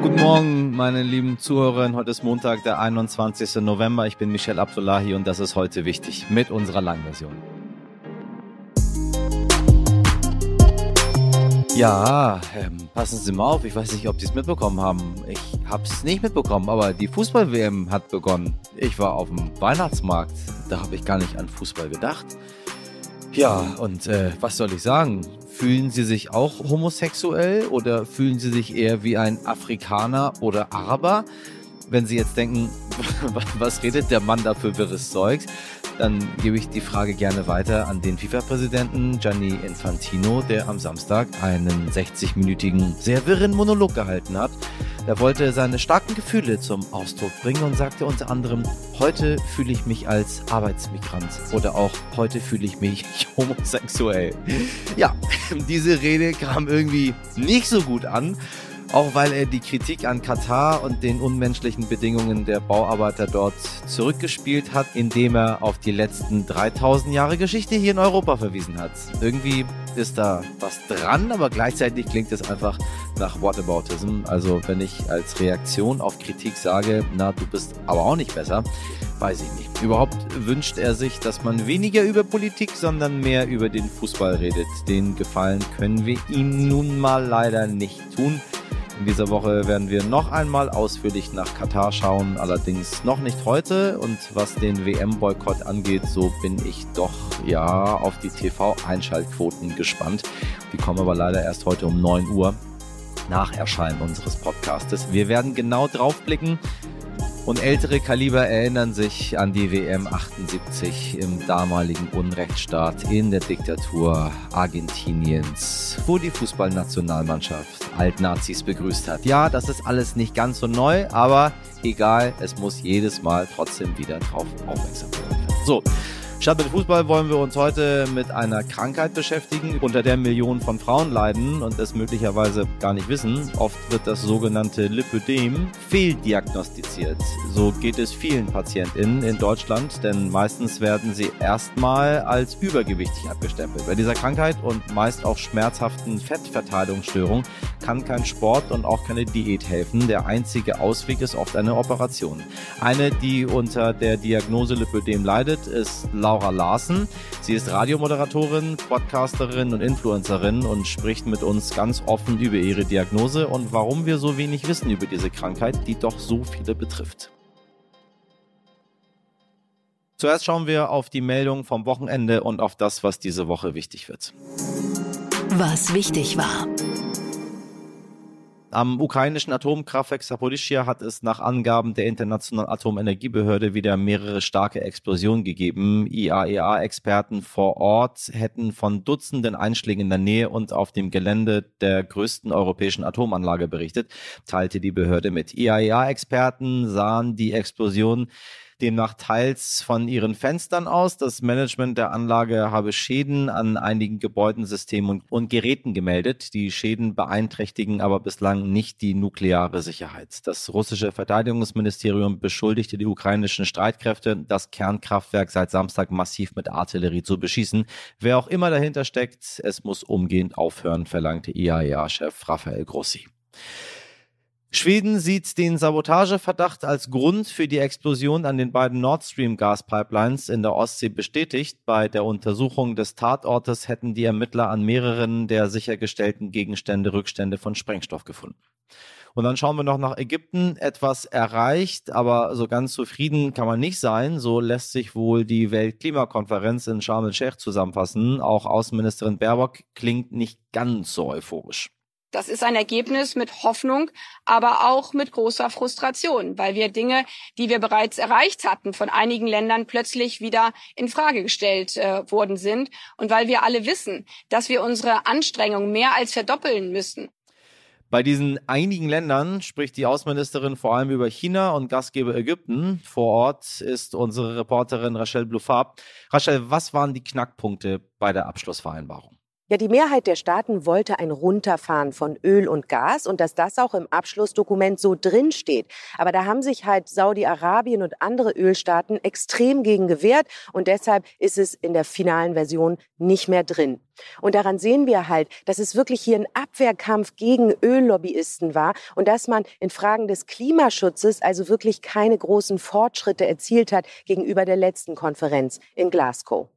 Guten Morgen, meine lieben Zuhörerinnen. Heute ist Montag, der 21. November. Ich bin Michel Abdullahi und das ist heute wichtig mit unserer Langversion. Ja, ähm, passen Sie mal auf. Ich weiß nicht, ob Sie es mitbekommen haben. Ich habe es nicht mitbekommen, aber die Fußball-WM hat begonnen. Ich war auf dem Weihnachtsmarkt. Da habe ich gar nicht an Fußball gedacht. Ja, und äh, was soll ich sagen? Fühlen Sie sich auch homosexuell oder fühlen Sie sich eher wie ein Afrikaner oder Araber? Wenn Sie jetzt denken, was redet der Mann da für wirres Zeugs? Dann gebe ich die Frage gerne weiter an den FIFA-Präsidenten Gianni Infantino, der am Samstag einen 60-minütigen, sehr wirren Monolog gehalten hat. Er wollte seine starken Gefühle zum Ausdruck bringen und sagte unter anderem, heute fühle ich mich als Arbeitsmigrant oder auch heute fühle ich mich homosexuell. Ja, diese Rede kam irgendwie nicht so gut an auch weil er die Kritik an Katar und den unmenschlichen Bedingungen der Bauarbeiter dort zurückgespielt hat, indem er auf die letzten 3000 Jahre Geschichte hier in Europa verwiesen hat. Irgendwie ist da was dran, aber gleichzeitig klingt es einfach nach Whataboutism. Also wenn ich als Reaktion auf Kritik sage, na, du bist aber auch nicht besser, weiß ich nicht. Überhaupt wünscht er sich, dass man weniger über Politik, sondern mehr über den Fußball redet. Den Gefallen können wir ihm nun mal leider nicht tun. In dieser Woche werden wir noch einmal ausführlich nach Katar schauen, allerdings noch nicht heute. Und was den WM-Boykott angeht, so bin ich doch ja auf die TV-Einschaltquoten gespannt. Die kommen aber leider erst heute um 9 Uhr nach Erscheinen unseres Podcastes. Wir werden genau drauf blicken. Und ältere Kaliber erinnern sich an die WM 78 im damaligen Unrechtsstaat in der Diktatur Argentiniens, wo die Fußballnationalmannschaft Altnazis begrüßt hat. Ja, das ist alles nicht ganz so neu, aber egal, es muss jedes Mal trotzdem wieder drauf aufmerksam werden. So, Statt mit Fußball wollen wir uns heute mit einer Krankheit beschäftigen, unter der Millionen von Frauen leiden und es möglicherweise gar nicht wissen. Oft wird das sogenannte Lipödem fehldiagnostiziert. So geht es vielen PatientInnen in Deutschland, denn meistens werden sie erstmal als übergewichtig abgestempelt. Bei dieser Krankheit und meist auch schmerzhaften Fettverteilungsstörung kann kein Sport und auch keine Diät helfen. Der einzige Ausweg ist oft eine Operation. Eine, die unter der Diagnose Lipödem leidet, ist Laura Larsen. Sie ist Radiomoderatorin, Podcasterin und Influencerin und spricht mit uns ganz offen über ihre Diagnose und warum wir so wenig wissen über diese Krankheit, die doch so viele betrifft. Zuerst schauen wir auf die Meldung vom Wochenende und auf das, was diese Woche wichtig wird. Was wichtig war. Am ukrainischen Atomkraftwerk Saporischia hat es nach Angaben der Internationalen Atomenergiebehörde wieder mehrere starke Explosionen gegeben. IAEA-Experten vor Ort hätten von Dutzenden Einschlägen in der Nähe und auf dem Gelände der größten europäischen Atomanlage berichtet, teilte die Behörde mit. IAEA-Experten sahen die Explosion demnach teils von ihren Fenstern aus. Das Management der Anlage habe Schäden an einigen Gebäuden, Systemen und, und Geräten gemeldet. Die Schäden beeinträchtigen aber bislang nicht die nukleare Sicherheit. Das russische Verteidigungsministerium beschuldigte die ukrainischen Streitkräfte, das Kernkraftwerk seit Samstag massiv mit Artillerie zu beschießen. Wer auch immer dahinter steckt, es muss umgehend aufhören, verlangte IAEA-Chef Rafael Grossi. Schweden sieht den Sabotageverdacht als Grund für die Explosion an den beiden Nord Stream Gaspipelines in der Ostsee bestätigt. Bei der Untersuchung des Tatortes hätten die Ermittler an mehreren der sichergestellten Gegenstände Rückstände von Sprengstoff gefunden. Und dann schauen wir noch nach Ägypten. Etwas erreicht, aber so ganz zufrieden kann man nicht sein. So lässt sich wohl die Weltklimakonferenz in Sharm el-Sheikh zusammenfassen. Auch Außenministerin Baerbock klingt nicht ganz so euphorisch. Das ist ein Ergebnis mit Hoffnung, aber auch mit großer Frustration, weil wir Dinge, die wir bereits erreicht hatten, von einigen Ländern plötzlich wieder in Frage gestellt äh, worden sind und weil wir alle wissen, dass wir unsere Anstrengungen mehr als verdoppeln müssen. Bei diesen einigen Ländern spricht die Außenministerin vor allem über China und Gastgeber Ägypten. Vor Ort ist unsere Reporterin Rachel Blufab. Rachel, was waren die Knackpunkte bei der Abschlussvereinbarung? Ja, die Mehrheit der Staaten wollte ein Runterfahren von Öl und Gas und dass das auch im Abschlussdokument so drinsteht. Aber da haben sich halt Saudi-Arabien und andere Ölstaaten extrem gegen gewehrt und deshalb ist es in der finalen Version nicht mehr drin. Und daran sehen wir halt, dass es wirklich hier ein Abwehrkampf gegen Öllobbyisten war und dass man in Fragen des Klimaschutzes also wirklich keine großen Fortschritte erzielt hat gegenüber der letzten Konferenz in Glasgow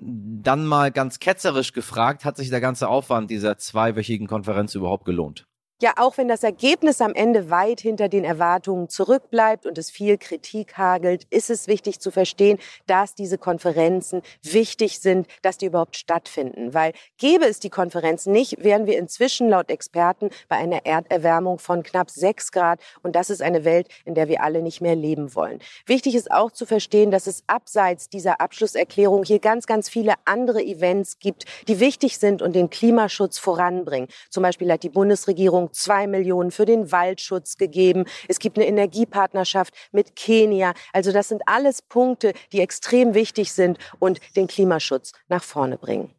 dann mal ganz ketzerisch gefragt, hat sich der ganze Aufwand dieser zweiwöchigen Konferenz überhaupt gelohnt? Ja, auch wenn das Ergebnis am Ende weit hinter den Erwartungen zurückbleibt und es viel Kritik hagelt, ist es wichtig zu verstehen, dass diese Konferenzen wichtig sind, dass die überhaupt stattfinden. Weil gäbe es die Konferenz nicht, wären wir inzwischen laut Experten bei einer Erderwärmung von knapp sechs Grad. Und das ist eine Welt, in der wir alle nicht mehr leben wollen. Wichtig ist auch zu verstehen, dass es abseits dieser Abschlusserklärung hier ganz, ganz viele andere Events gibt, die wichtig sind und den Klimaschutz voranbringen. Zum Beispiel hat die Bundesregierung Regierung zwei Millionen für den Waldschutz gegeben. Es gibt eine Energiepartnerschaft mit Kenia. Also das sind alles Punkte, die extrem wichtig sind und den Klimaschutz nach vorne bringen.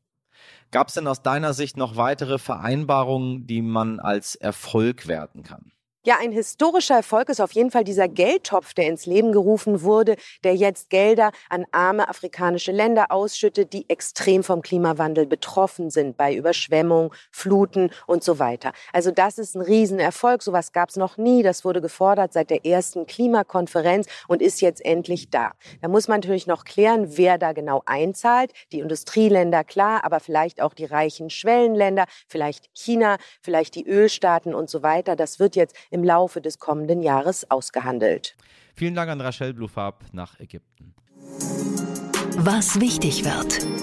Gab es denn aus deiner Sicht noch weitere Vereinbarungen, die man als Erfolg werten kann? Ja, ein historischer Erfolg ist auf jeden Fall dieser Geldtopf, der ins Leben gerufen wurde, der jetzt Gelder an arme afrikanische Länder ausschüttet, die extrem vom Klimawandel betroffen sind, bei Überschwemmung, Fluten und so weiter. Also das ist ein Riesenerfolg. Sowas gab es noch nie. Das wurde gefordert seit der ersten Klimakonferenz und ist jetzt endlich da. Da muss man natürlich noch klären, wer da genau einzahlt. Die Industrieländer, klar, aber vielleicht auch die reichen Schwellenländer, vielleicht China, vielleicht die Ölstaaten und so weiter. Das wird jetzt im Laufe des kommenden Jahres ausgehandelt. Vielen Dank an Rachel Blufarb nach Ägypten. Was wichtig wird.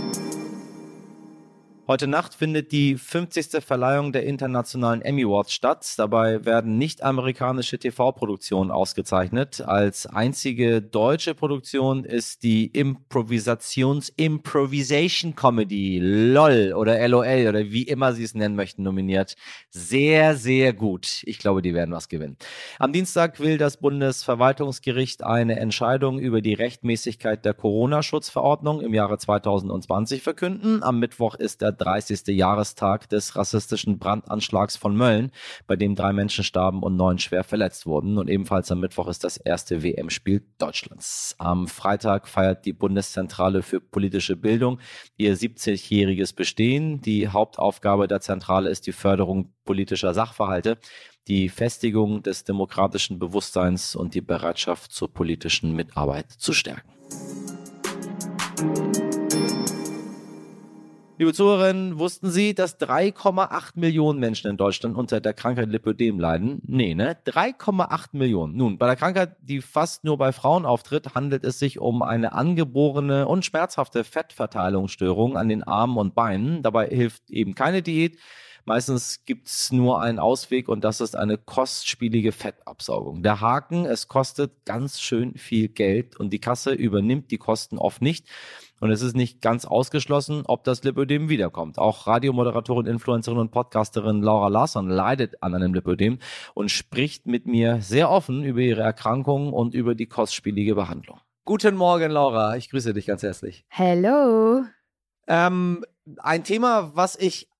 Heute Nacht findet die 50. Verleihung der internationalen Emmy Awards statt. Dabei werden nicht-amerikanische TV-Produktionen ausgezeichnet. Als einzige deutsche Produktion ist die Improvisations-Improvisation Comedy LOL oder LOL oder wie immer Sie es nennen möchten nominiert. Sehr, sehr gut. Ich glaube, die werden was gewinnen. Am Dienstag will das Bundesverwaltungsgericht eine Entscheidung über die Rechtmäßigkeit der Corona-Schutzverordnung im Jahre 2020 verkünden. Am Mittwoch ist der 30. Jahrestag des rassistischen Brandanschlags von Mölln, bei dem drei Menschen starben und neun schwer verletzt wurden. Und ebenfalls am Mittwoch ist das erste WM-Spiel Deutschlands. Am Freitag feiert die Bundeszentrale für politische Bildung ihr 70-jähriges Bestehen. Die Hauptaufgabe der Zentrale ist die Förderung politischer Sachverhalte die Festigung des demokratischen Bewusstseins und die Bereitschaft zur politischen Mitarbeit zu stärken. Liebe Zuhörerinnen, wussten Sie, dass 3,8 Millionen Menschen in Deutschland unter der Krankheit Lipödem leiden? Nee, ne? 3,8 Millionen. Nun, bei der Krankheit, die fast nur bei Frauen auftritt, handelt es sich um eine angeborene und schmerzhafte Fettverteilungsstörung an den Armen und Beinen. Dabei hilft eben keine Diät. Meistens gibt es nur einen Ausweg und das ist eine kostspielige Fettabsaugung. Der Haken, es kostet ganz schön viel Geld und die Kasse übernimmt die Kosten oft nicht. Und es ist nicht ganz ausgeschlossen, ob das Lipödem wiederkommt. Auch Radiomoderatorin, Influencerin und Podcasterin Laura Larsson leidet an einem Lipödem und spricht mit mir sehr offen über ihre Erkrankung und über die kostspielige Behandlung. Guten Morgen, Laura. Ich grüße dich ganz herzlich. Hello. Ähm, ein Thema, was ich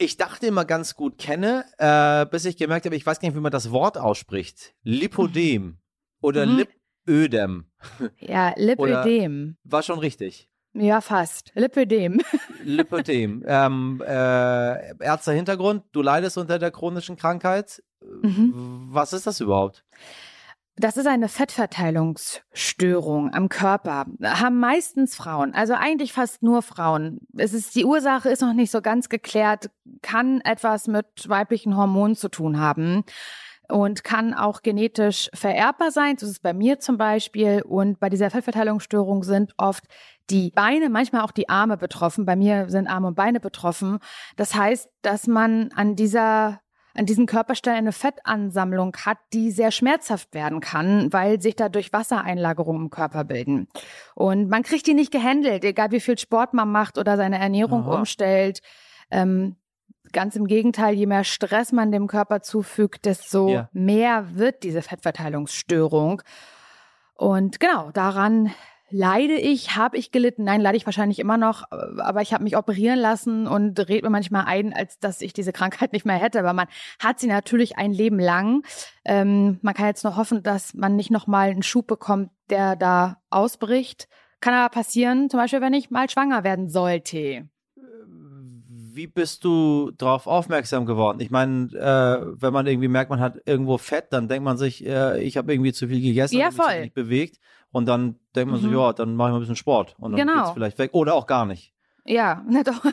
ich dachte immer ganz gut kenne, äh, bis ich gemerkt habe, ich weiß gar nicht, wie man das Wort ausspricht. Lipodem oder mhm. Lipödem. Ja, Lipödem. war schon richtig. Ja, fast. Lipödem. Lipödem. Ähm, äh, Ärzter Hintergrund, du leidest unter der chronischen Krankheit. Mhm. Was ist das überhaupt? Das ist eine Fettverteilungsstörung am Körper. Haben meistens Frauen, also eigentlich fast nur Frauen. Es ist, die Ursache ist noch nicht so ganz geklärt, kann etwas mit weiblichen Hormonen zu tun haben und kann auch genetisch vererbbar sein. Das ist bei mir zum Beispiel. Und bei dieser Fettverteilungsstörung sind oft die Beine, manchmal auch die Arme betroffen. Bei mir sind Arme und Beine betroffen. Das heißt, dass man an dieser an diesen Körperstellen eine Fettansammlung hat, die sehr schmerzhaft werden kann, weil sich dadurch Wassereinlagerungen im Körper bilden. Und man kriegt die nicht gehandelt, egal wie viel Sport man macht oder seine Ernährung Aha. umstellt. Ähm, ganz im Gegenteil, je mehr Stress man dem Körper zufügt, desto ja. mehr wird diese Fettverteilungsstörung. Und genau, daran leide ich, habe ich gelitten? Nein, leide ich wahrscheinlich immer noch, aber ich habe mich operieren lassen und rede mir manchmal ein, als dass ich diese Krankheit nicht mehr hätte. Aber man hat sie natürlich ein Leben lang. Ähm, man kann jetzt nur hoffen, dass man nicht nochmal einen Schub bekommt, der da ausbricht. Kann aber passieren, zum Beispiel, wenn ich mal schwanger werden sollte. Wie bist du darauf aufmerksam geworden? Ich meine, äh, wenn man irgendwie merkt, man hat irgendwo Fett, dann denkt man sich, äh, ich habe irgendwie zu viel gegessen, ja, mich voll. wenig bewegt. Und dann denkt man Mhm. so, ja, dann mache ich mal ein bisschen Sport. Und dann Genau. geht's vielleicht weg. Oder auch gar nicht. Ja, na doch,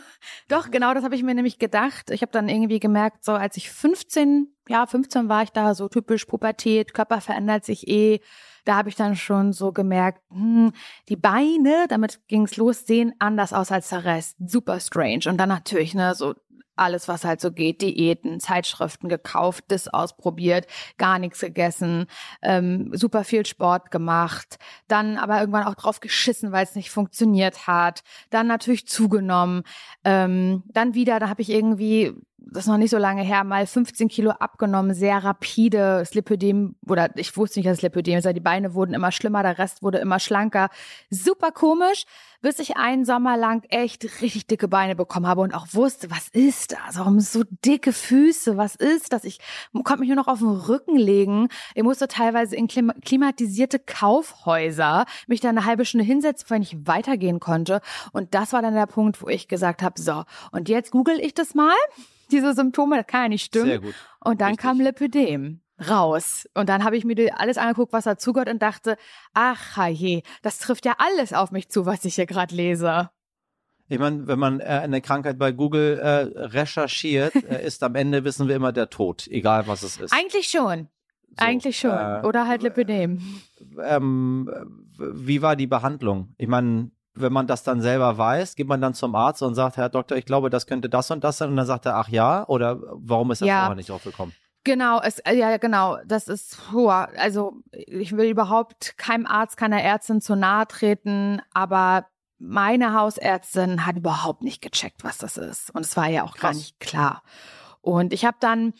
doch, genau, das habe ich mir nämlich gedacht. Ich habe dann irgendwie gemerkt, so als ich 15, ja, 15 war ich da, so typisch Pubertät, Körper verändert sich eh. Da habe ich dann schon so gemerkt, hm, die Beine, damit ging's los, sehen anders aus als der Rest. Super strange. Und dann natürlich, ne, so alles, was halt so geht, Diäten, Zeitschriften gekauft, das ausprobiert, gar nichts gegessen, ähm, super viel Sport gemacht, dann aber irgendwann auch drauf geschissen, weil es nicht funktioniert hat, dann natürlich zugenommen, ähm, dann wieder, da habe ich irgendwie, das ist noch nicht so lange her, mal 15 Kilo abgenommen, sehr rapide, das Lipödem, oder ich wusste nicht, dass es Lipödem ist, die Beine wurden immer schlimmer, der Rest wurde immer schlanker, super komisch, bis ich einen Sommer lang echt richtig dicke Beine bekommen habe und auch wusste, was ist das? Warum so dicke Füße? Was ist das? Ich konnte mich nur noch auf den Rücken legen. Ich musste teilweise in klima klimatisierte Kaufhäuser mich da eine halbe Stunde hinsetzen, wenn ich weitergehen konnte. Und das war dann der Punkt, wo ich gesagt habe, so, und jetzt google ich das mal. Diese Symptome, das kann ja nicht stimmen. Sehr gut. Und dann Richtig. kam Lipödem raus. Und dann habe ich mir alles angeguckt, was dazugehört und dachte, ach je, das trifft ja alles auf mich zu, was ich hier gerade lese. Ich meine, wenn man äh, eine Krankheit bei Google äh, recherchiert, äh, ist am Ende, wissen wir immer, der Tod, egal was es ist. Eigentlich schon. So, Eigentlich schon. äh, Oder halt Lipödem. ähm, wie war die Behandlung? Ich meine, wenn man das dann selber weiß, geht man dann zum Arzt und sagt, Herr Doktor, ich glaube, das könnte das und das sein. Und dann sagt er, ach ja, oder warum ist er Ja. vorher nicht drauf gekommen? Genau, es, äh, ja, genau. Das ist, boah, also ich will überhaupt keinem Arzt, keiner Ärztin zu nahe treten, aber meine Hausärztin hat überhaupt nicht gecheckt, was das ist. Und es war ja auch gar Krass. nicht klar. Und ich habe dann,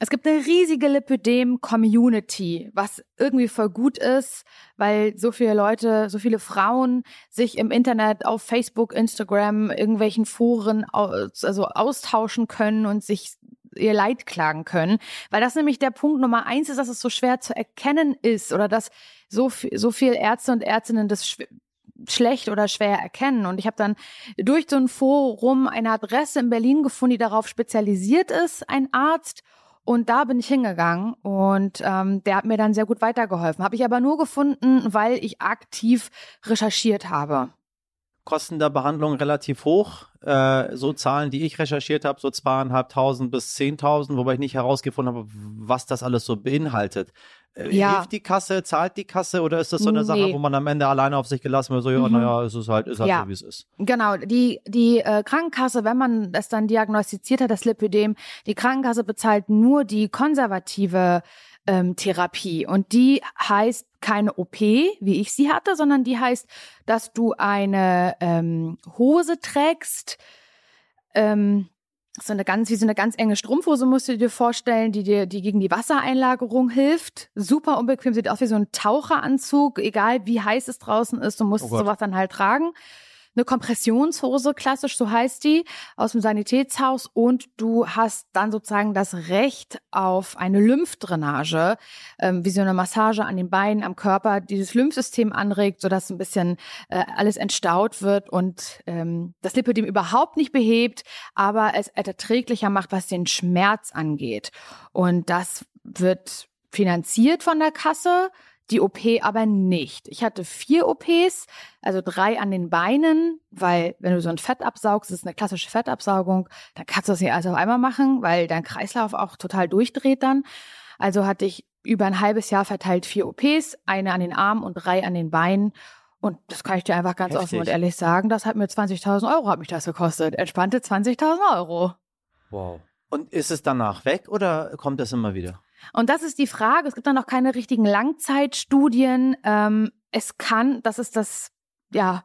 es gibt eine riesige Lipödem-Community, was irgendwie voll gut ist, weil so viele Leute, so viele Frauen sich im Internet, auf Facebook, Instagram, irgendwelchen Foren also austauschen können und sich ihr Leid klagen können, weil das nämlich der Punkt Nummer eins ist, dass es so schwer zu erkennen ist oder dass so viel, so viel Ärzte und Ärztinnen das schw- schlecht oder schwer erkennen. Und ich habe dann durch so ein Forum eine Adresse in Berlin gefunden, die darauf spezialisiert ist, ein Arzt. Und da bin ich hingegangen und ähm, der hat mir dann sehr gut weitergeholfen. Habe ich aber nur gefunden, weil ich aktiv recherchiert habe. Kosten der Behandlung relativ hoch. Äh, so Zahlen, die ich recherchiert habe, so zweieinhalbtausend bis zehntausend, wobei ich nicht herausgefunden habe, was das alles so beinhaltet. Äh, Ja. Hilft die Kasse, zahlt die Kasse oder ist das so eine Sache, Nee. wo man am Ende alleine auf sich gelassen wird, so, ja, Mhm. naja, es ist halt, ist halt Ja. so, wie es ist. Genau, die, die äh, Krankenkasse, wenn man das dann diagnostiziert hat, das Lipödem, die Krankenkasse bezahlt nur die konservative ähm, Therapie. Und die heißt keine OP, wie ich sie hatte, sondern die heißt, dass du eine ähm, Hose trägst, ähm, so eine ganz, wie so eine ganz enge Strumpfhose musst du dir vorstellen, die dir, die gegen die Wassereinlagerung hilft. Super unbequem, sieht aus wie so ein Taucheranzug, egal wie heiß es draußen ist, du musst Oh sowas dann halt tragen. Eine Kompressionshose, klassisch, so heißt die, aus dem Sanitätshaus und du hast dann sozusagen das Recht auf eine Lymphdrainage, ähm, wie so eine Massage an den Beinen, am Körper, die das Lymphsystem anregt, sodass ein bisschen äh, alles entstaut wird und ähm, das Lipödem überhaupt nicht behebt, aber es erträglicher macht, was den Schmerz angeht. Und das wird finanziert von der Kasse, die OP aber nicht. Ich hatte vier OPs, also drei an den Beinen, weil wenn du so ein Fett absaugst, das ist eine klassische Fettabsaugung, dann kannst du das nicht alles auf einmal machen, weil dein Kreislauf auch total durchdreht dann. Also hatte ich über ein halbes Jahr verteilt vier OPs, eine an den Armen und drei an den Beinen. Und das kann ich dir einfach ganz Heftig. offen und ehrlich sagen, das hat mir 20.000 Euro, hat mich das gekostet. Entspannte 20.000 Euro. Wow. Und ist es danach weg oder kommt das immer wieder? Und das ist die Frage. Es gibt da noch keine richtigen Langzeitstudien. Ähm, es kann, das ist das, ja,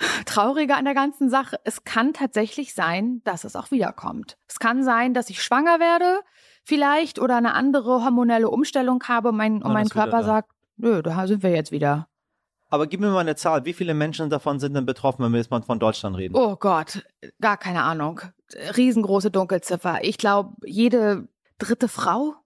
Traurige an der ganzen Sache, es kann tatsächlich sein, dass es auch wiederkommt. Es kann sein, dass ich schwanger werde, vielleicht, oder eine andere hormonelle Umstellung habe und mein, und mein Körper sagt, nö, da sind wir jetzt wieder. Aber gib mir mal eine Zahl. Wie viele Menschen davon sind denn betroffen, wenn wir jetzt mal von Deutschland reden? Oh Gott, gar keine Ahnung. Riesengroße Dunkelziffer. Ich glaube, jede dritte Frau.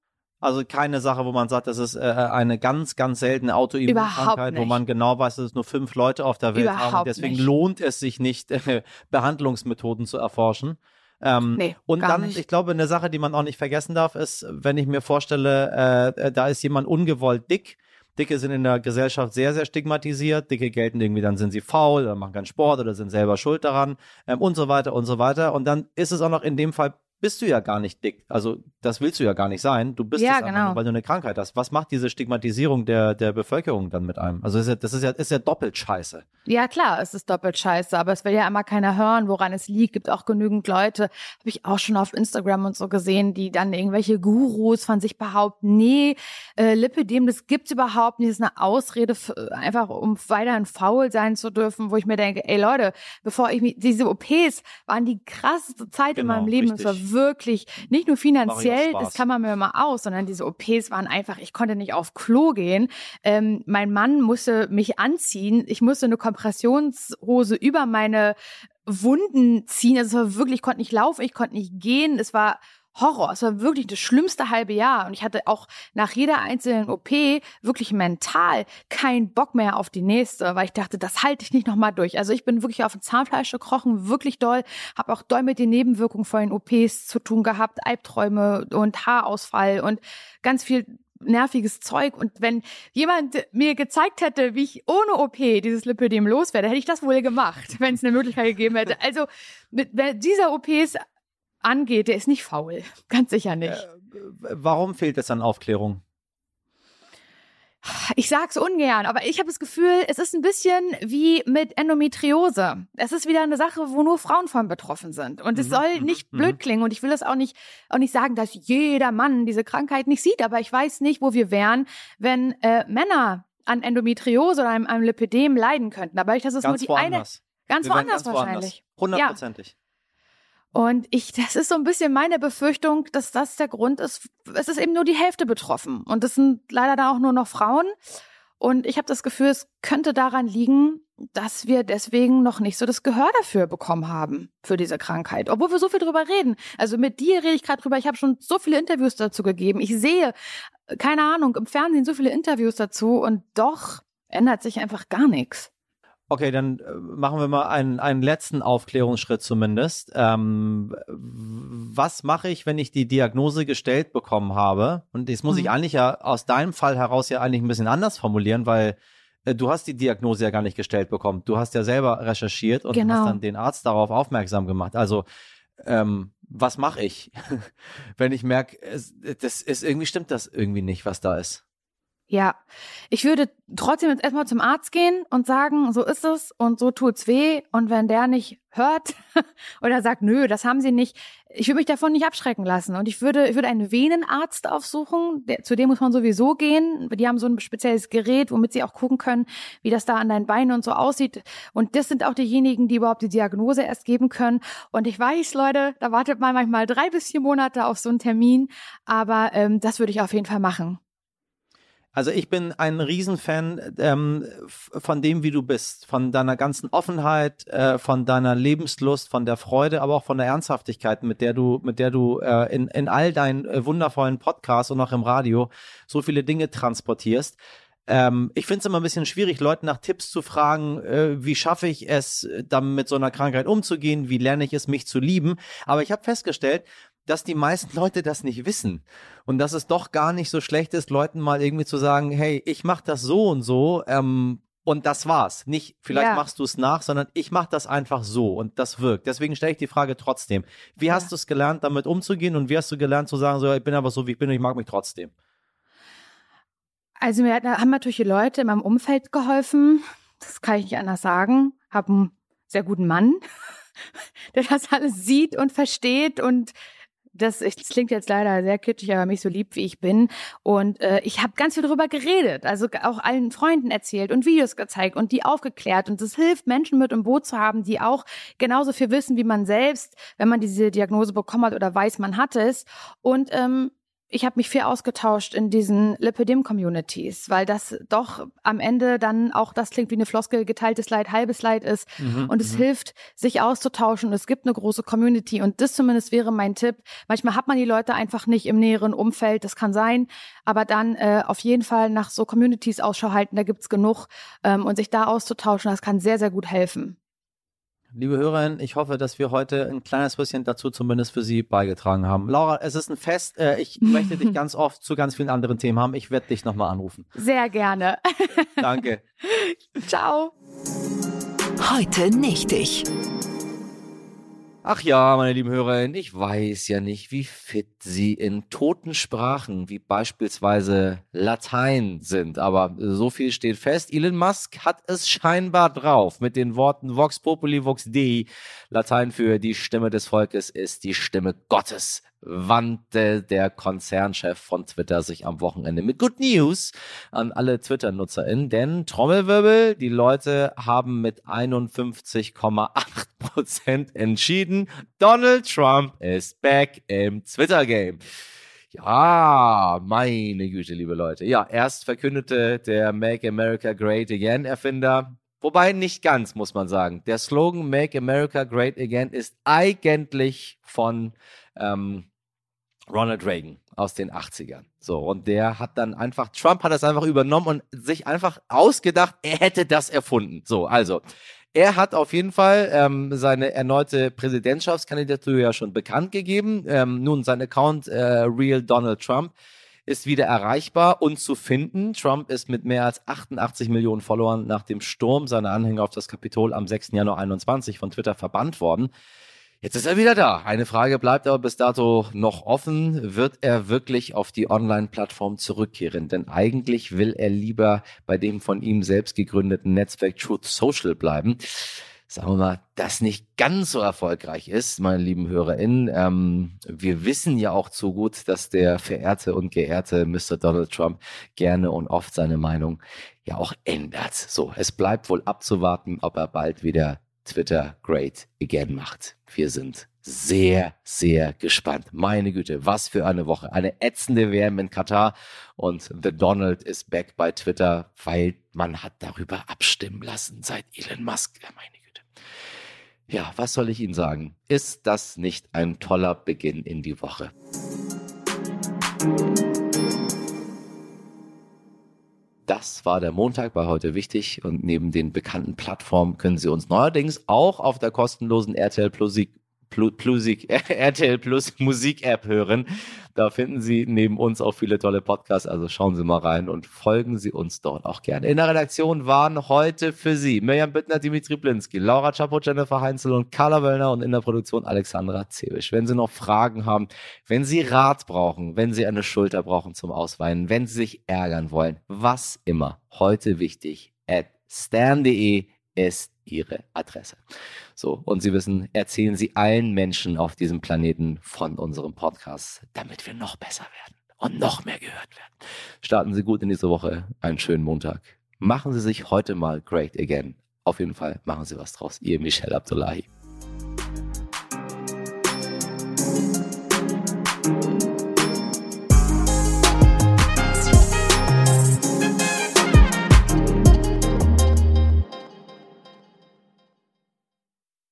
Also keine Sache, wo man sagt, das ist äh, eine ganz, ganz seltene Autoimmunkrankheit, wo man genau weiß, dass es nur fünf Leute auf der Welt Überhaupt haben. Deswegen nicht. lohnt es sich nicht, äh, Behandlungsmethoden zu erforschen. Ähm, Nee, und dann, nicht. ich glaube, eine Sache, die man auch nicht vergessen darf, ist, wenn ich mir vorstelle, äh, äh, da ist jemand ungewollt dick. Dicke sind in der Gesellschaft sehr, sehr stigmatisiert. Dicke gelten irgendwie, dann sind sie faul oder machen keinen Sport oder sind selber schuld daran ähm, und so weiter und so weiter. Und dann ist es auch noch in dem Fall, bist du ja gar nicht dick. Also das willst du ja gar nicht sein. Du bist Ja, es einfach genau. nur, weil du eine Krankheit hast. Was macht diese Stigmatisierung der, der Bevölkerung dann mit einem? Also das ist ja, das ist ja, ist ja doppelt scheiße. Ja, klar, es ist doppelt scheiße, aber es will ja immer keiner hören, woran es liegt. Gibt auch genügend Leute, habe ich auch schon auf Instagram und so gesehen, die dann irgendwelche Gurus von sich behaupten, nee, äh, Lipidem, das gibt's überhaupt nicht, das ist eine Ausrede, einfach um weiterhin faul sein zu dürfen, wo ich mir denke, ey Leute, bevor ich mich, diese OPs waren die krasseste Zeit in Genau, meinem Leben. Es war richtig. Wirklich, nicht nur finanziell, das kann man mir mal aus, sondern diese OPs waren einfach, ich konnte nicht auf Klo gehen. Ähm, mein Mann musste mich anziehen. Ich musste eine Kompressionshose über meine Wunden ziehen. Also es war wirklich, ich konnte nicht laufen, ich konnte nicht gehen. Es war Horror. Es war wirklich das schlimmste halbe Jahr. Und ich hatte auch nach jeder einzelnen OP wirklich mental keinen Bock mehr auf die nächste, weil ich dachte, das halte ich nicht nochmal durch. Also ich bin wirklich auf dem Zahnfleisch gekrochen, wirklich doll. Habe auch doll mit den Nebenwirkungen von den OPs zu tun gehabt, Albträume und Haarausfall und ganz viel nerviges Zeug. Und wenn jemand mir gezeigt hätte, wie ich ohne OP dieses Lipödem loswerde, hätte ich das wohl gemacht, wenn es eine Möglichkeit gegeben hätte. Also mit, dieser OPs angeht, der ist nicht faul. Ganz sicher nicht. Warum fehlt es an Aufklärung? Ich sag's ungern, aber ich habe das Gefühl, es ist ein bisschen wie mit Endometriose. Es ist wieder eine Sache, wo nur Frauen von betroffen sind. Und es Mhm, soll mhm, nicht mhm. blöd klingen. Und ich will das auch nicht, auch nicht sagen, dass jeder Mann diese Krankheit nicht sieht. Aber ich weiß nicht, wo wir wären, wenn äh, Männer an Endometriose oder einem, einem Lipidem leiden könnten. Aber ich, das ist Ganz nur die eine, woanders. ganz Wir woanders wahrscheinlich. Hundertprozentig. Und ich, das ist so ein bisschen meine Befürchtung, dass das der Grund ist. Es ist eben nur die Hälfte betroffen. Und das sind leider da auch nur noch Frauen. Und ich habe das Gefühl, es könnte daran liegen, dass wir deswegen noch nicht so das Gehör dafür bekommen haben, für diese Krankheit. Obwohl wir so viel drüber reden. Also mit dir rede ich gerade drüber. Ich habe schon so viele Interviews dazu gegeben. Ich sehe, keine Ahnung, im Fernsehen so viele Interviews dazu. Und doch ändert sich einfach gar nichts. Okay, dann äh, machen wir mal einen, einen letzten Aufklärungsschritt zumindest. Ähm, was mache ich, wenn ich die Diagnose gestellt bekommen habe? Und das muss ich Mhm. eigentlich ja aus deinem Fall heraus ja eigentlich ein bisschen anders formulieren, weil äh, du hast die Diagnose ja gar nicht gestellt bekommen. Du hast ja selber recherchiert und Genau. hast dann den Arzt darauf aufmerksam gemacht. Also ähm, was mache ich, wenn ich merke, es, das ist irgendwie stimmt das irgendwie nicht, was da ist? Ja, ich würde trotzdem jetzt erstmal zum Arzt gehen und sagen, so ist es und so tut's weh. Und wenn der nicht hört oder sagt, nö, das haben sie nicht, ich würde mich davon nicht abschrecken lassen. Und ich würde, ich würde einen Venenarzt aufsuchen, der, zu dem muss man sowieso gehen. Die haben so ein spezielles Gerät, womit sie auch gucken können, wie das da an deinen Beinen und so aussieht. Und das sind auch diejenigen, die überhaupt die Diagnose erst geben können. Und ich weiß, Leute, da wartet man manchmal drei bis vier Monate auf so einen Termin. Aber ähm, das würde ich auf jeden Fall machen. Also ich bin ein Riesenfan ähm, von dem, wie du bist, von deiner ganzen Offenheit, äh, von deiner Lebenslust, von der Freude, aber auch von der Ernsthaftigkeit, mit der du, mit der du äh, in, in all deinen äh, wundervollen Podcasts und auch im Radio so viele Dinge transportierst. Ähm, ich finde es immer ein bisschen schwierig, Leuten nach Tipps zu fragen, äh, wie schaffe ich es, äh, dann mit so einer Krankheit umzugehen, wie lerne ich es, mich zu lieben. Aber ich habe festgestellt, dass die meisten Leute das nicht wissen und dass es doch gar nicht so schlecht ist, Leuten mal irgendwie zu sagen, hey, ich mache das so und so ähm, und das war's. Nicht, vielleicht Ja. machst du es nach, sondern ich mache das einfach so und das wirkt. Deswegen stelle ich die Frage trotzdem. Wie hast Ja. du es gelernt, damit umzugehen und wie hast du gelernt zu sagen, so, ich bin aber so, wie ich bin und ich mag mich trotzdem? Also mir haben natürlich die Leute in meinem Umfeld geholfen. Das kann ich nicht anders sagen. Hab einen sehr guten Mann, der das alles sieht und versteht und das, ich- das klingt jetzt leider sehr kitschig, aber mich so lieb, wie ich bin. Und äh, ich habe ganz viel darüber geredet, also auch allen Freunden erzählt und Videos gezeigt und die aufgeklärt. Und es hilft, Menschen mit im Boot zu haben, die auch genauso viel wissen wie man selbst, wenn man diese Diagnose bekommen hat oder weiß, man hat es. Und ähm, ich habe mich viel ausgetauscht in diesen Lipidem-Communities, weil das doch am Ende dann auch, das klingt wie eine Floskel, geteiltes Leid, halbes Leid ist. Mhm, und es mhm. hilft, sich auszutauschen. Es gibt eine große Community. Und das zumindest wäre mein Tipp. Manchmal hat man die Leute einfach nicht im näheren Umfeld, das kann sein. Aber dann äh, auf jeden Fall nach so Communities Ausschau halten, da gibt's genug. Ähm, und sich da auszutauschen, das kann sehr, sehr gut helfen. Liebe Hörerinnen, ich hoffe, dass wir heute ein kleines bisschen dazu zumindest für Sie beigetragen haben. Laura, es ist ein Fest. Äh, ich möchte dich ganz oft zu ganz vielen anderen Themen haben. Ich werde dich nochmal anrufen. Sehr gerne. Danke. Ciao. Heute nicht ich. Ach ja, meine lieben Hörerinnen, ich weiß ja nicht, wie fit Sie in toten Sprachen wie beispielsweise Latein sind, aber so viel steht fest. Elon Musk hat es scheinbar drauf mit den Worten Vox Populi Vox Dei. Latein für die Stimme des Volkes ist die Stimme Gottes wandte der Konzernchef von Twitter sich am Wochenende mit Good News an alle Twitter-NutzerInnen, denn Trommelwirbel, die Leute haben mit 51,8 Prozent entschieden, Donald Trump ist back im Twitter-Game. Ja, meine Güte, liebe Leute. Ja, erst verkündete der Make America Great Again Erfinder, wobei nicht ganz, muss man sagen. Der Slogan Make America Great Again ist eigentlich von ähm, Ronald Reagan aus den 80ern. So, und der hat dann einfach, Trump hat das einfach übernommen und sich einfach ausgedacht, er hätte das erfunden. So, also, er hat auf jeden Fall ähm, seine erneute Präsidentschaftskandidatur ja schon bekannt gegeben. Ähm, nun, sein Account äh, Real Donald Trump ist wieder erreichbar und zu finden. Trump ist mit mehr als 88 Millionen Followern nach dem Sturm seiner Anhänger auf das Kapitol am 6. Januar 21 von Twitter verbannt worden. Jetzt ist er wieder da. Eine Frage bleibt aber bis dato noch offen. Wird er wirklich auf die Online-Plattform zurückkehren? Denn eigentlich will er lieber bei dem von ihm selbst gegründeten Netzwerk Truth Social bleiben. Sagen wir mal, das nicht ganz so erfolgreich ist, meine lieben HörerInnen. Ähm, wir wissen ja auch zu gut, dass der verehrte und geehrte Mr. Donald Trump gerne und oft seine Meinung ja auch ändert. So, es bleibt wohl abzuwarten, ob er bald wieder Twitter great again macht. Wir sind sehr, sehr gespannt. Meine Güte, was für eine Woche. Eine ätzende WM in Katar und The Donald ist back bei Twitter, weil man hat darüber abstimmen lassen seit Elon Musk. Meine Güte. Ja, was soll ich Ihnen sagen? Ist das nicht ein toller Beginn in die Woche? Das war der Montag bei heute wichtig. Und neben den bekannten Plattformen können Sie uns neuerdings auch auf der kostenlosen RTL Plus Plus, RTL Plus Musik-App hören. Da finden Sie neben uns auch viele tolle Podcasts. Also schauen Sie mal rein und folgen Sie uns dort auch gerne. In der Redaktion waren heute für Sie Mirjam Bittner, Dimitri Blinski, Laura Chapo, Jennifer Heinzel und Carla Wöllner und in der Produktion Alexandra Zewisch. Wenn Sie noch Fragen haben, wenn Sie Rat brauchen, wenn Sie eine Schulter brauchen zum Ausweinen, wenn Sie sich ärgern wollen, was immer, heute wichtig, at stan.de ist Ihre Adresse. So, und Sie wissen, erzählen Sie allen Menschen auf diesem Planeten von unserem Podcast, damit wir noch besser werden und noch mehr gehört werden. Starten Sie gut in diese Woche, einen schönen Montag. Machen Sie sich heute mal great again. Auf jeden Fall machen Sie was draus. Ihr Michel Abdullahi.